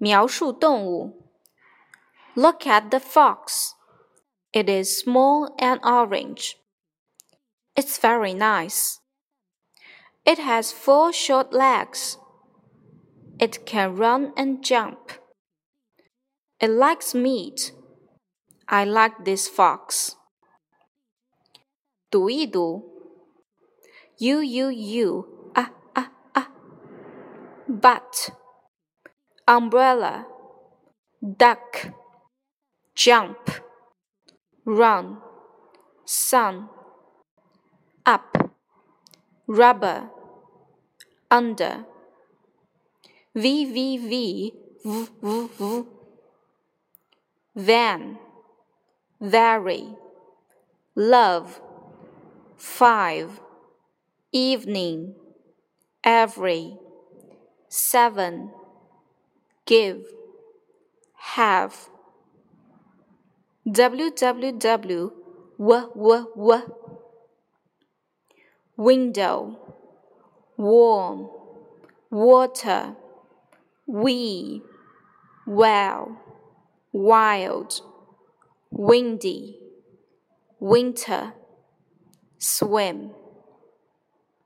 描述动物。Look at the fox. It is small and orange. It's very nice. It has four short legs. It can run and jump. It likes meat. I like this fox. 读一读。U U U 啊啊啊！But umbrella duck jump run sun up rubber under v v v v v v van very love five evening every seven give have. Www w w w window warm water we well wild windy winter swim